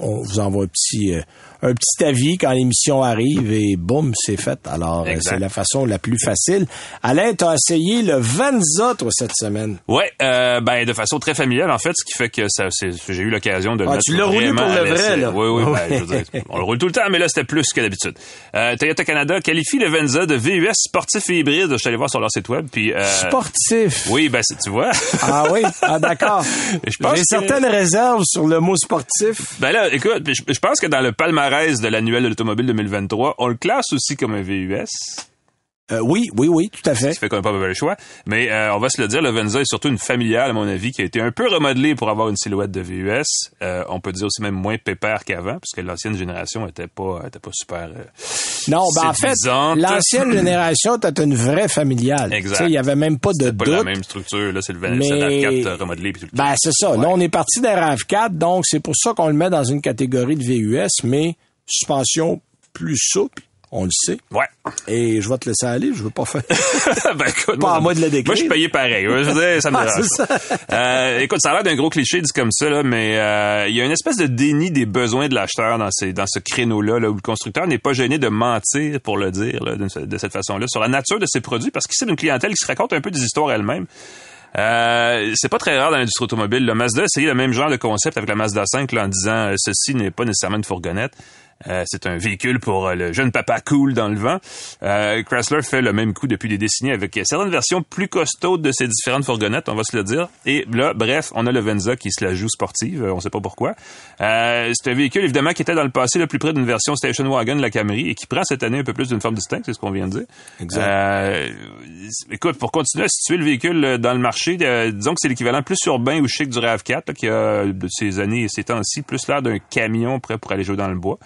on vous envoie un petit, euh, un petit avis quand l'émission arrive et boum, c'est fait. Alors, euh, c'est la façon la plus facile. Alain, t'as essayé le Venza, toi, cette semaine? Ouais, euh, ben de façon très familiale en fait, ce qui fait que ça, c'est, j'ai eu l'occasion de le Ah, tu l'as roulé pour le vrai, là. Oui, oui, ben, Ouais. je veux dire, on le roule tout le temps, mais là c'était plus que d'habitude. Euh, Toyota Canada qualifie le Venza de VUS sportif et hybride. Je suis allé voir sur leur site web, puis euh, Sportif? oui, ben c'est- tu vois. Ah oui? Ah d'accord. J'ai que- certaines réserves sur le mot sportif. Ben là, écoute, je, je pense que dans le palmarès de l'annuel de l'automobile 2023, on le classe aussi comme un VUS. Euh, oui, oui, oui, tout à fait. Qui fait qu'on n'a pas le choix. Mais euh, on va se le dire, le Venza est surtout une familiale, à mon avis, qui a été un peu remodelée pour avoir une silhouette de VUS. Euh, on peut dire aussi même moins pépère qu'avant, parce que l'ancienne génération était pas, était pas super. euh, Non, ben en fait, l'ancienne génération était une vraie familiale. Exact. Il y avait même pas de pas la doute. même structure. Là, c'est le Ven- Mais- c'est le RAV4 remodelé. Puis tout le Ben c'est ça. Là, on est parti d'un RAV4, donc c'est pour ça qu'on le met dans une catégorie de VUS, mais suspension plus souple, on le sait. Ouais. Et je vais te laisser aller, je veux pas faire. ben, écoute, Pas à moi de le décrire. Moi, je suis payé pareil. Je veux dire, ça me Ah. Euh, écoute, ça a l'air d'un gros cliché dit comme ça, là, mais euh, il y a une espèce de déni des besoins de l'acheteur dans, ces, dans ce créneau-là, là, où le constructeur n'est pas gêné de mentir, pour le dire, là, de, cette façon-là, sur la nature de ses produits, parce qu'il c'est une clientèle qui se raconte un peu des histoires elle-même. Euh, c'est pas très rare dans l'industrie automobile. Le Mazda a essayé le même genre de concept avec la Mazda 5 là, en disant ceci n'est pas nécessairement une fourgonnette. Euh, c'est un véhicule pour euh, le jeune papa cool dans le vent. Euh, Chrysler fait le même coup depuis des décennies avec certaines versions plus costaudes de ces différentes fourgonnettes, on va se le dire. Et là, bref, on a le Venza qui se la joue sportive, euh, on sait pas pourquoi. Euh, c'est un véhicule évidemment qui était dans le passé le plus près d'une version station wagon de la Camry et qui prend cette année un peu plus d'une forme distincte, c'est ce qu'on vient de dire. Exact. Euh, écoute, pour continuer à situer le véhicule dans le marché, disons que c'est l'équivalent plus urbain ou chic du RAV4, là, qui a de ces années et ces temps-ci plus l'air d'un camion prêt pour aller jouer dans le bois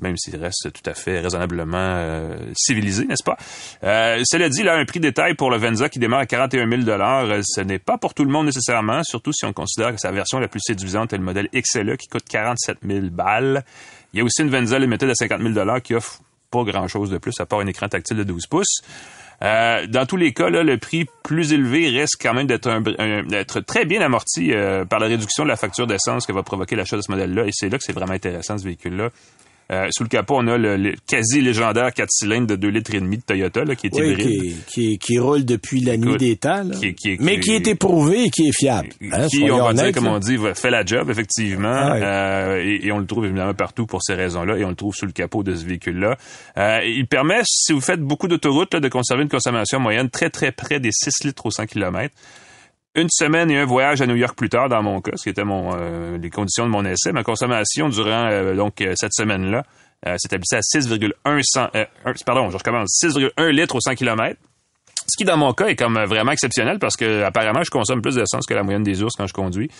même s'il reste tout à fait raisonnablement euh, civilisé, n'est-ce pas? Euh, cela dit, là, un prix détail pour le Venza qui démarre à 41 000 euh, ce n'est pas pour tout le monde nécessairement, surtout si on considère que sa version la plus séduisante est le modèle XLE qui coûte 47 000 balles. Il y a aussi une Venza Limited à 50 000 qui offre pas grand-chose de plus à part un écran tactile de 12 pouces. Dans tous les cas, là, le prix plus élevé reste quand même d'être très bien amorti par la réduction de la facture d'essence que va provoquer l'achat de ce modèle-là. Et c'est là que c'est vraiment intéressant, ce véhicule-là. Euh, sous le capot, on a le, le quasi légendaire 4 cylindres de 2 litres et demi de Toyota, là, qui est Oui, hybride. qui, qui, qui roule depuis la nuit Écoute, des temps, là. qui- qui- mais qui- est éprouvé et qui est fiable. Hein, qui, on va dire, comme là. on dit, fait la job, effectivement. Ah. Euh, et, et on le trouve évidemment partout pour ces raisons-là. Et on le trouve sous le capot de ce véhicule-là. Euh, il permet, si vous faites beaucoup d'autoroutes, de conserver une consommation moyenne très, très près des 6 litres au 100 km. Une semaine et un voyage à New York plus tard, dans mon cas, ce qui était mon, euh, les conditions de mon essai. Ma consommation durant euh, donc euh, cette semaine-là euh, s'établissait à 6,1 cent- euh, pardon, je recommence, 6,1 litres au 100 km. Ce qui, dans mon cas, est comme vraiment exceptionnel parce que apparemment, je consomme plus d'essence que la moyenne des ours quand je conduis.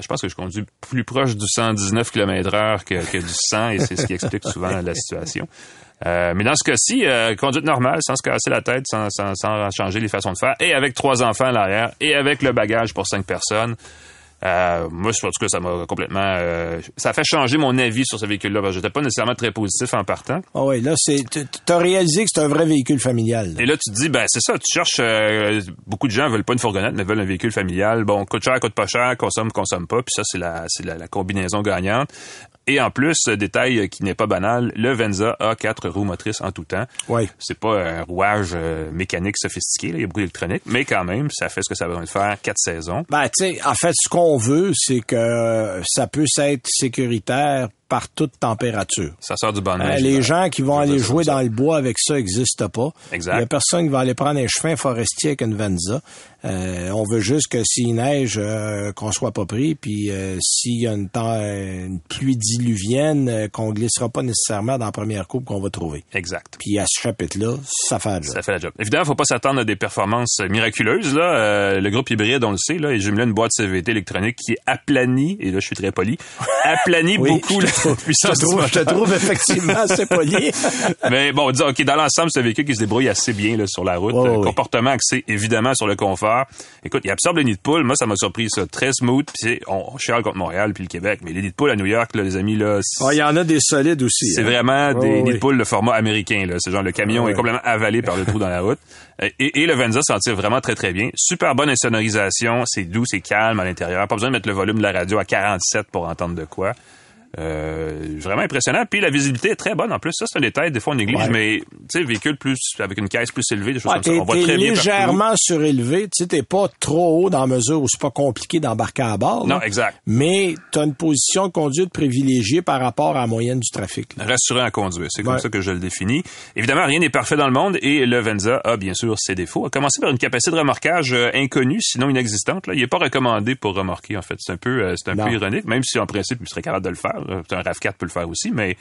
Je pense que je conduis plus proche du 119 km heure que, que du 100 et c'est ce qui explique souvent la situation. Euh, mais dans ce cas-ci, euh, conduite normale, sans se casser la tête, sans, sans, sans changer les façons de faire, et avec trois enfants à l'arrière, et avec le bagage pour cinq personnes. Euh, moi, je- en tout cas, ça m'a complètement... ça a fait changer mon avis sur ce véhicule-là, parce que j'étais pas nécessairement très positif en partant. Ah oui, là, tu- t'as réalisé que c'est un vrai véhicule familial. là. Et là, tu te dis, ben c'est ça, tu cherches, beaucoup de gens veulent pas une fourgonnette, mais veulent un véhicule familial. Bon, coûte cher, coûte pas cher, consomme, consomme pas, puis ça, c'est la, c'est la, la combinaison gagnante. Et en plus, euh, détail euh, qui n'est pas banal, le Venza a quatre roues motrices en tout temps. Oui. C'est pas un rouage euh, mécanique sophistiqué, là, il y a beaucoup d'électronique, mais quand même, ça fait ce que ça besoin de faire, quatre saisons. Ben, tu sais, en fait, ce qu'on veut, c'est que ça puisse être sécuritaire par toute température. Ça sort du bon Euh, les gens qui vont aller jouer dans le bois avec ça n'existe pas. Exact. Il y a personne qui va aller prendre un chemin forestier avec une Venza. Euh, on veut juste que s'il neige, euh, qu'on soit pas pris, puis euh, s'il y a une, temps, une pluie diluvienne, qu'on glissera pas nécessairement dans la première coupe qu'on va trouver. Exact. Puis à ce chapitre-là, ça fait un job. Ça fait la job. Évidemment, faut pas s'attendre à des performances miraculeuses. Là. Le groupe hybride, on le sait, là, il jumelé une boîte CVT électronique qui est aplanie, et là, je suis très poli, aplanie Oui, beaucoup je la trouve- puissance je te trouve, je te trouve effectivement assez poli. Mais bon, disons, OK, dans l'ensemble, c'est un véhicule qui se débrouille assez bien là, sur la route. Euh, comportement axé, évidemment, sur le confort. Écoute, il absorbe les nids de poule. Moi, ça m'a surpris, ça. Très smooth. Puis c'est- on, chiale contre Montréal puis le Québec. Mais les nids de poule à New York, là, les amis, là, Il y en a des solides aussi. c'est hein. vraiment des nids de poule de format américain. Là. C'est genre le camion est complètement avalé par le trou dans la route. Euh, Et, et le Venza s'en tire vraiment très très bien. Super bonne insonorisation. C'est doux, c'est calme à l'intérieur. Pas besoin de mettre le volume de la radio à 47 pour entendre de quoi. Euh, vraiment impressionnant. Puis la visibilité est très bonne en plus. Ça, c'est un détail, des fois on néglige, Ouais. mais tu sais, véhicule plus avec une caisse plus élevée, des choses Ouais, comme ça. On voit t'es très partout. légèrement surélevé. Tu sais, t'es pas trop haut dans la mesure où c'est pas compliqué d'embarquer à bord. là. Non, exact. Mais t'as une position de conduite privilégiée par rapport à la moyenne du trafic. rassurant à conduire. C'est comme Ouais. ça que je le définis. Évidemment, rien n'est parfait dans le monde et le Venza a bien sûr ses défauts. A commencé par une capacité de remorquage euh, inconnue, sinon inexistante. Là. Il n'est pas recommandé pour remorquer, en fait. C'est un peu, euh, c'est un Non. peu ironique, même si en principe, il serait capable de le faire. Là. Un RAV4 peut le faire aussi, mais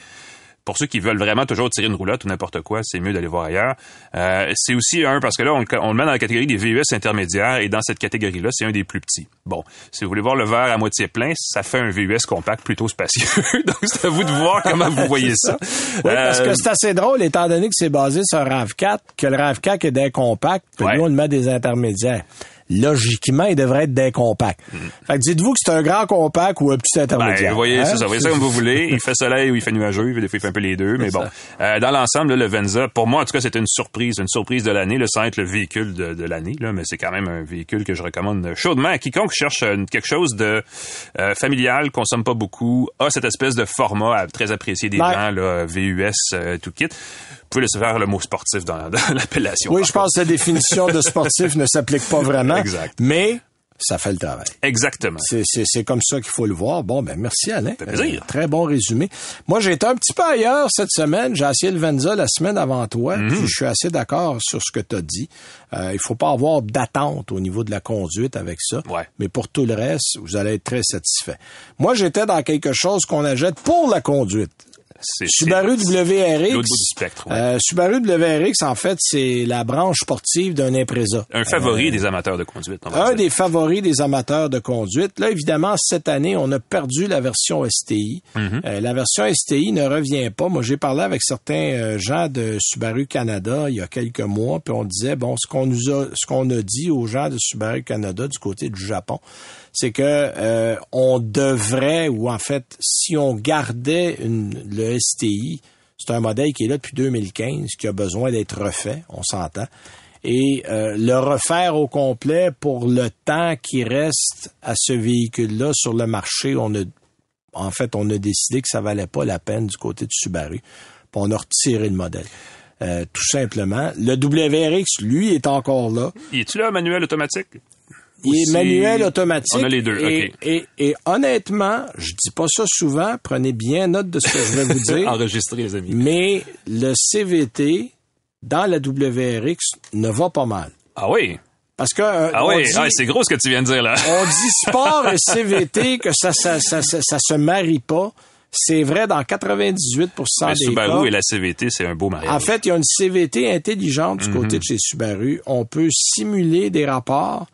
pour ceux qui veulent vraiment toujours tirer une roulotte ou n'importe quoi, c'est mieux d'aller voir ailleurs. Euh, c'est aussi un, parce que là, on, le- on le met dans la catégorie des VUS intermédiaires, et dans cette catégorie-là, c'est un des plus petits. Bon, si vous voulez voir le verre à moitié plein, ça fait un VUS compact plutôt spacieux. Donc, c'est à vous de voir comment vous voyez ça. Oui, parce Euh, que c'est assez drôle, étant donné que c'est basé sur un RAV4, que le RAV4 est des compacts, puis Ouais. nous, on le met des intermédiaires. Logiquement, il devrait être des compacts. Fait que dites-vous que c'est un grand compact ou un petit Ben, intermédiaire. vous voyez, Hein? c'est ça, vous voyez ça comme vous voulez. Il fait soleil ou il fait nuageux, des fois il fait un peu les deux, mais bon. Euh, dans l'ensemble, le Venza, pour moi, en tout cas, c'était une surprise, une surprise de l'année, là, sans être le véhicule de, de l'année, là, mais c'est quand même un véhicule que je recommande chaudement à quiconque cherche euh, quelque chose de euh, familial, consomme pas beaucoup, a cette espèce de format euh, très apprécié des Ben. gens, là, VUS, euh, tout kit. Vous pouvez laisser faire le mot sportif dans, dans l'appellation. Oui, je pense que la définition de sportif ne s'applique pas vraiment. Exact. Mais ça fait le travail. Exactement. C'est, c'est, c'est comme ça qu'il faut le voir. Bon, ben merci Alain. fait plaisir. Euh, très bon résumé. Moi, j'ai été un petit peu ailleurs cette semaine. J'ai essayé le Venza la semaine avant toi. Mhm. puis je suis assez d'accord sur ce que tu as dit. Euh, il faut pas avoir d'attente au niveau de la conduite avec ça. Ouais. Mais pour tout le reste, vous allez être très satisfait. Moi, j'étais dans quelque chose qu'on achète pour la conduite. Subaru WRX. l'autre bout du spectre. ouais. Euh, Subaru WRX, en fait, c'est la branche sportive d'un Impreza. un favori des amateurs de conduite. on va Un dire. des favoris des amateurs de conduite. Là, évidemment, cette année, on a perdu la version STI. Mm-hmm. Euh, la version STI ne revient pas. Moi, j'ai parlé avec certains euh, gens de Subaru Canada il y a quelques mois, puis on disait bon, ce qu'on nous a, ce qu'on a dit aux gens de Subaru Canada du côté du Japon, c'est que euh, on devrait, ou en fait, si on gardait le STI, c'est un modèle qui est là depuis 2015, qui a besoin d'être refait, on s'entend et euh, le refaire au complet pour le temps qui reste à ce véhicule-là sur le marché, on a en fait on a décidé que ça valait pas la peine du côté de Subaru. Puis on a retiré le modèle. Euh, tout simplement. Le WRX, lui, est encore là. Y est-tu là, manuel automatique? Il est Aussi- manuel automatique. On a les deux, et, OK. et, et honnêtement, je dis pas ça souvent, prenez bien note de ce que je vais vous dire. Enregistré, les amis. mais le CVT dans la WRX ne va pas mal. Ah oui? Parce que euh, Ah oui, ah, c'est gros ce que tu viens de dire, là. on dit sport et CVT que ça ça, ça, ça, ça se marie pas. C'est vrai dans 98 Un des Subaru cas. et la CVT, c'est un beau mariage. En fait, il y a une CVT intelligente du Mhm. côté de chez Subaru. On peut simuler des rapports.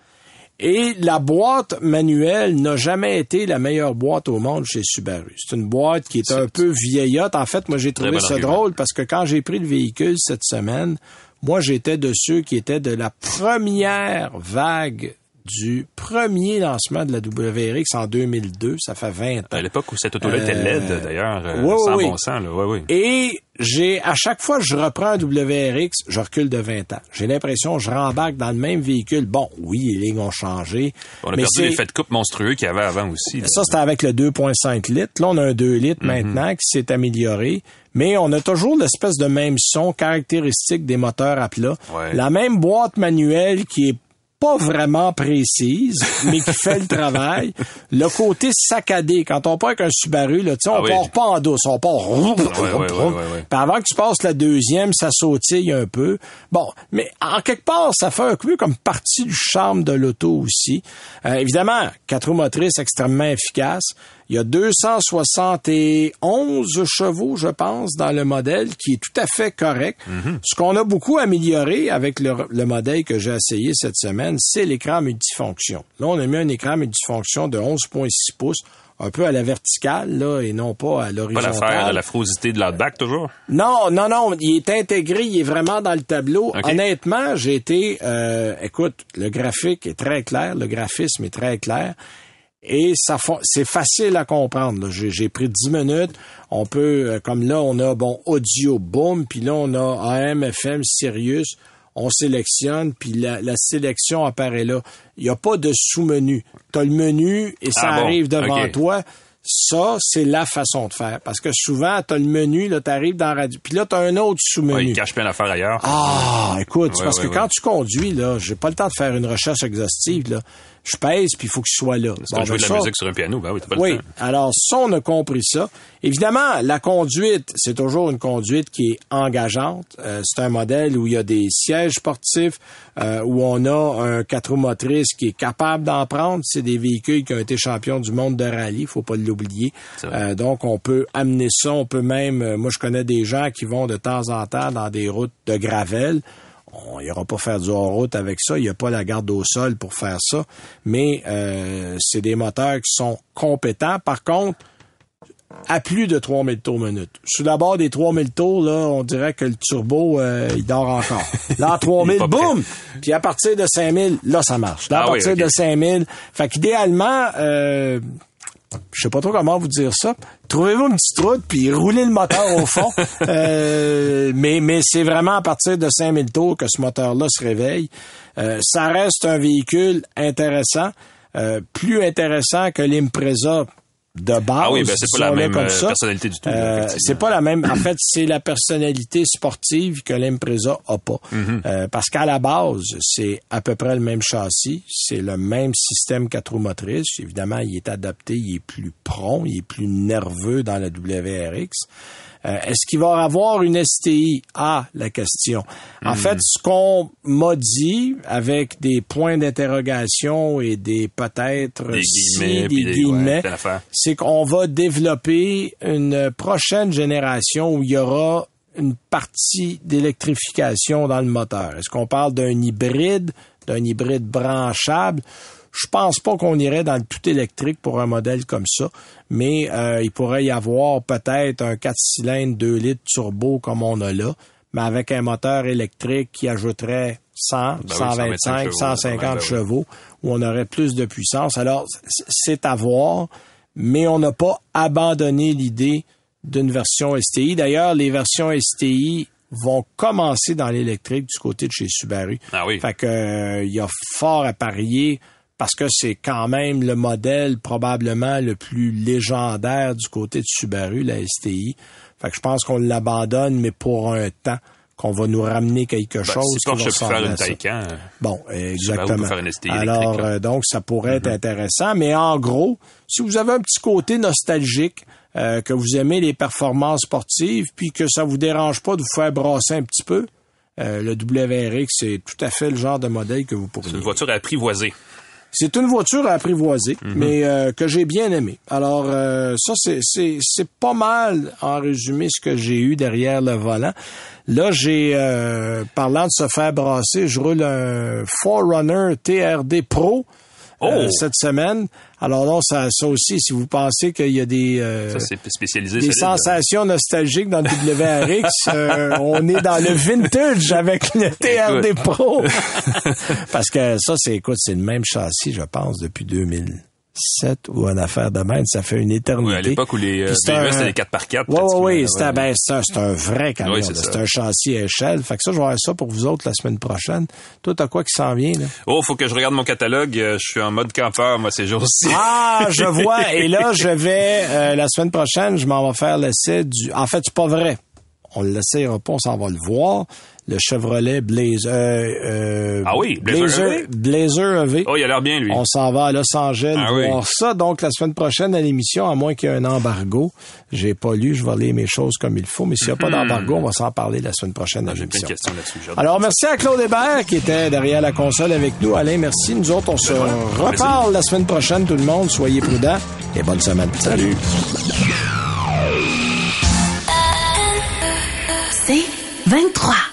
Et la boîte manuelle n'a jamais été la meilleure boîte au monde chez Subaru. C'est une boîte qui est un peu vieillotte. En fait, moi, j'ai trouvé bon ça argument. drôle parce que quand j'ai pris le véhicule cette semaine, moi, j'étais de ceux qui étaient de la première vague du premier lancement de la WRX en 2002. Ça fait 20 ans. à l'époque où cette auto-là était Euh, laide, d'ailleurs, euh, oui, sans oui, bon oui. sens, là. Ouais, oui. Et j'ai, à chaque fois que je reprends un WRX, je recule de 20 ans. J'ai l'impression que je rembarque dans le même véhicule. Bon, oui, les lignes ont changé. On a mais perdu c'est- l'effet de coupe monstrueux qu'il y avait avant aussi. là. ça, c'était avec le 2.5 litres. Là, on a un 2 Mhm. litres maintenant qui s'est amélioré. Mais on a toujours l'espèce de même son caractéristique des moteurs à plat. Ouais. La même boîte manuelle qui est pas vraiment précise, mais qui fait le travail. Le côté saccadé, quand on part avec un Subaru, là, on Ah oui. part pas en douce, on part... Puis avant que tu passes la deuxième, ça sautille un peu. Bon, mais en quelque part, ça fait un peu comme partie du charme de l'auto aussi. Euh, évidemment, quatre roues motrices extrêmement efficaces. Il y a 271 chevaux, je pense, dans le modèle, qui est tout à fait correct. Ce qu'on a beaucoup amélioré avec le, le modèle que j'ai essayé cette semaine, c'est l'écran multifonction. Là, on a mis un écran multifonction de 11,6 pouces, un peu à la verticale, là, et non pas à Pas l'horizontale. l'affaire de la frosité de l'outback, toujours? Non, non, non, il est intégré, il est vraiment dans le tableau. Honnêtement, j'ai été, euh, écoute, le graphique est très clair, le graphisme est très clair. Et ça c'est facile à comprendre. J'ai, pris 10 minutes. On peut, euh, comme là, on a bon audio, boom, puis là on a AM, FM, Sirius. On sélectionne, puis la, la sélection apparaît là. Il n'y a pas de sous-menu. Tu as le menu et ça Ah bon? arrive devant toi. Ça, c'est la façon de faire. Parce que souvent, tu as le menu, là, tu arrives dans la radio. Puis là, tu as un autre Ouais, sous-menu. il cache plein d'affaires ailleurs. Ah, écoute, Ouais, parce ouais, que ouais. quand tu conduis, là, j'ai pas le temps de faire une recherche exhaustive, là. Je pèse, puis il faut que je sois là. C'est Bon, jouer ben de ça- la musique sur un piano. Ben oui, t'as pas oui, le temps. alors ça, on a compris ça. Évidemment, la conduite, c'est toujours une conduite qui est engageante. Euh, c'est un modèle où il y a des sièges sportifs, euh, où on a un quatre roues motrices qui est capable d'en prendre. C'est des véhicules qui ont été champions du monde de rallye, faut pas l'oublier. Euh, donc, on peut amener ça, on peut même... euh, moi, je connais des gens qui vont de temps en temps dans des routes de gravel. On ira pas faire du hors-route avec ça. Il n'y a pas la garde au sol pour faire ça. Mais euh, c'est des moteurs qui sont compétents. Par contre, à plus de 3000 tours minute. Sur la barre des 3000 tours, là, on dirait que le turbo, euh, il dort encore. Là, à Il est 3000, pas boum! Puis à partir de 5000, là, ça marche. Là, à Ah oui, partir de 5000, fait qu'idéalement, euh, je sais pas trop comment vous dire ça. Trouvez-vous une petite route puis roulez le moteur au fond. Euh, mais mais c'est vraiment à partir de 5000 tours que ce moteur-là se réveille. Euh, ça reste un véhicule intéressant, euh, plus intéressant que l'Impreza de base. Ah oui, ben c'est pas la même euh, personnalité du tout. Euh, c'est pas la même. En fait, c'est la personnalité sportive que l'Impreza a pas. Mm-hmm. Euh, parce qu'à la base, c'est à peu près le même châssis, c'est le même système quatre roues motrices. Évidemment, il est adapté, il est plus prompt, il est plus nerveux dans la WRX. Euh, Est-ce qu'il va avoir une STI? Ah, la question. En fait, ce qu'on m'a dit avec des points d'interrogation et des peut-être Des si, guillemets, des guillemets, ouais, c'est qu'on va développer une prochaine génération où il y aura une partie d'électrification dans le moteur. Est-ce qu'on parle d'un hybride, d'un hybride branchable? Je pense pas qu'on irait dans le tout électrique pour un modèle comme ça, mais euh, il pourrait y avoir peut-être un 4 cylindres 2 litres turbo comme on a là, mais avec un moteur électrique qui ajouterait 100, Ben oui, 125, 125 150 ben oui. chevaux, où on aurait plus de puissance. Alors, c'est à voir, mais on n'a pas abandonné l'idée d'une version STI. D'ailleurs, les versions STI vont commencer dans l'électrique du côté de chez Subaru. Ah oui. Fait que euh, il y a fort à parier parce que c'est quand même le modèle probablement le plus légendaire du côté de Subaru, la STI. Fait que je pense qu'on l'abandonne, mais pour un temps, qu'on va nous ramener quelque Ben, chose. si Porsche va peut faire une. Taycan, Bon, exactement. peut faire une STI Alors. Mm-hmm. euh, donc, ça pourrait être intéressant. Mais en gros, si vous avez un petit côté nostalgique, euh, que vous aimez les performances sportives, puis que ça vous dérange pas de vous faire brasser un petit peu, euh, le WRX, c'est tout à fait le genre de modèle que vous c'est pourriez. une voiture apprivoisée. C'est une voiture à apprivoiser, Mhm. mais euh, que j'ai bien aimé. Alors, euh, ça, c'est, c'est, c'est pas mal, en résumé, ce que j'ai eu derrière le volant. Là, j'ai, euh, parlant de se faire brasser, je roule un Forerunner TRD Pro Oh! cette semaine. Alors là, ça, ça aussi, si vous pensez qu'il y a des... euh, Ça, spécialisé. des solide, là. sensations nostalgiques dans le WRX. euh, on est dans le vintage avec le TRD Pro. Parce que ça, c'est, écoute, c'est le même châssis, je pense, depuis 2007 ou une affaire de même. Ça fait une éternité. Oui, à l'époque où les euh, un- c'était les 4x4. Oui, oui, oui. C'était, ben, c'est un, un vrai camion. Oui, c'est un châssis à échelle. Fait que ça, je vais avoir ça pour vous autres la semaine prochaine. Toi, t'as quoi qui s'en vient, là? Oh, faut que je regarde mon catalogue. Euh, Je suis en mode campeur, moi, ces jours-ci. Ah, je vois. Et là, je vais, euh, la semaine prochaine, je m'en vais faire l'essai du... En fait, c'est pas vrai. on l'essayera pas, on s'en va le voir. Le Chevrolet Blazer. Euh, ah oui, Blazer, EV? Blazer EV. Oh, il a l'air bien, lui. On s'en va à Los Angeles ah voir ça. Donc, la semaine prochaine à l'émission, à moins qu'il y ait un embargo, j'ai pas lu, je vais lire mes choses comme il faut, mais s'il n'y a pas hmm. d'embargo, on va s'en parler la semaine prochaine à ah, l'émission. Alors, merci à Claude Hébert qui était derrière la console avec nous. Alain, merci. Nous autres, on se reparle la semaine prochaine, tout le monde. Soyez prudents et bonne semaine. Salut. C'est 23.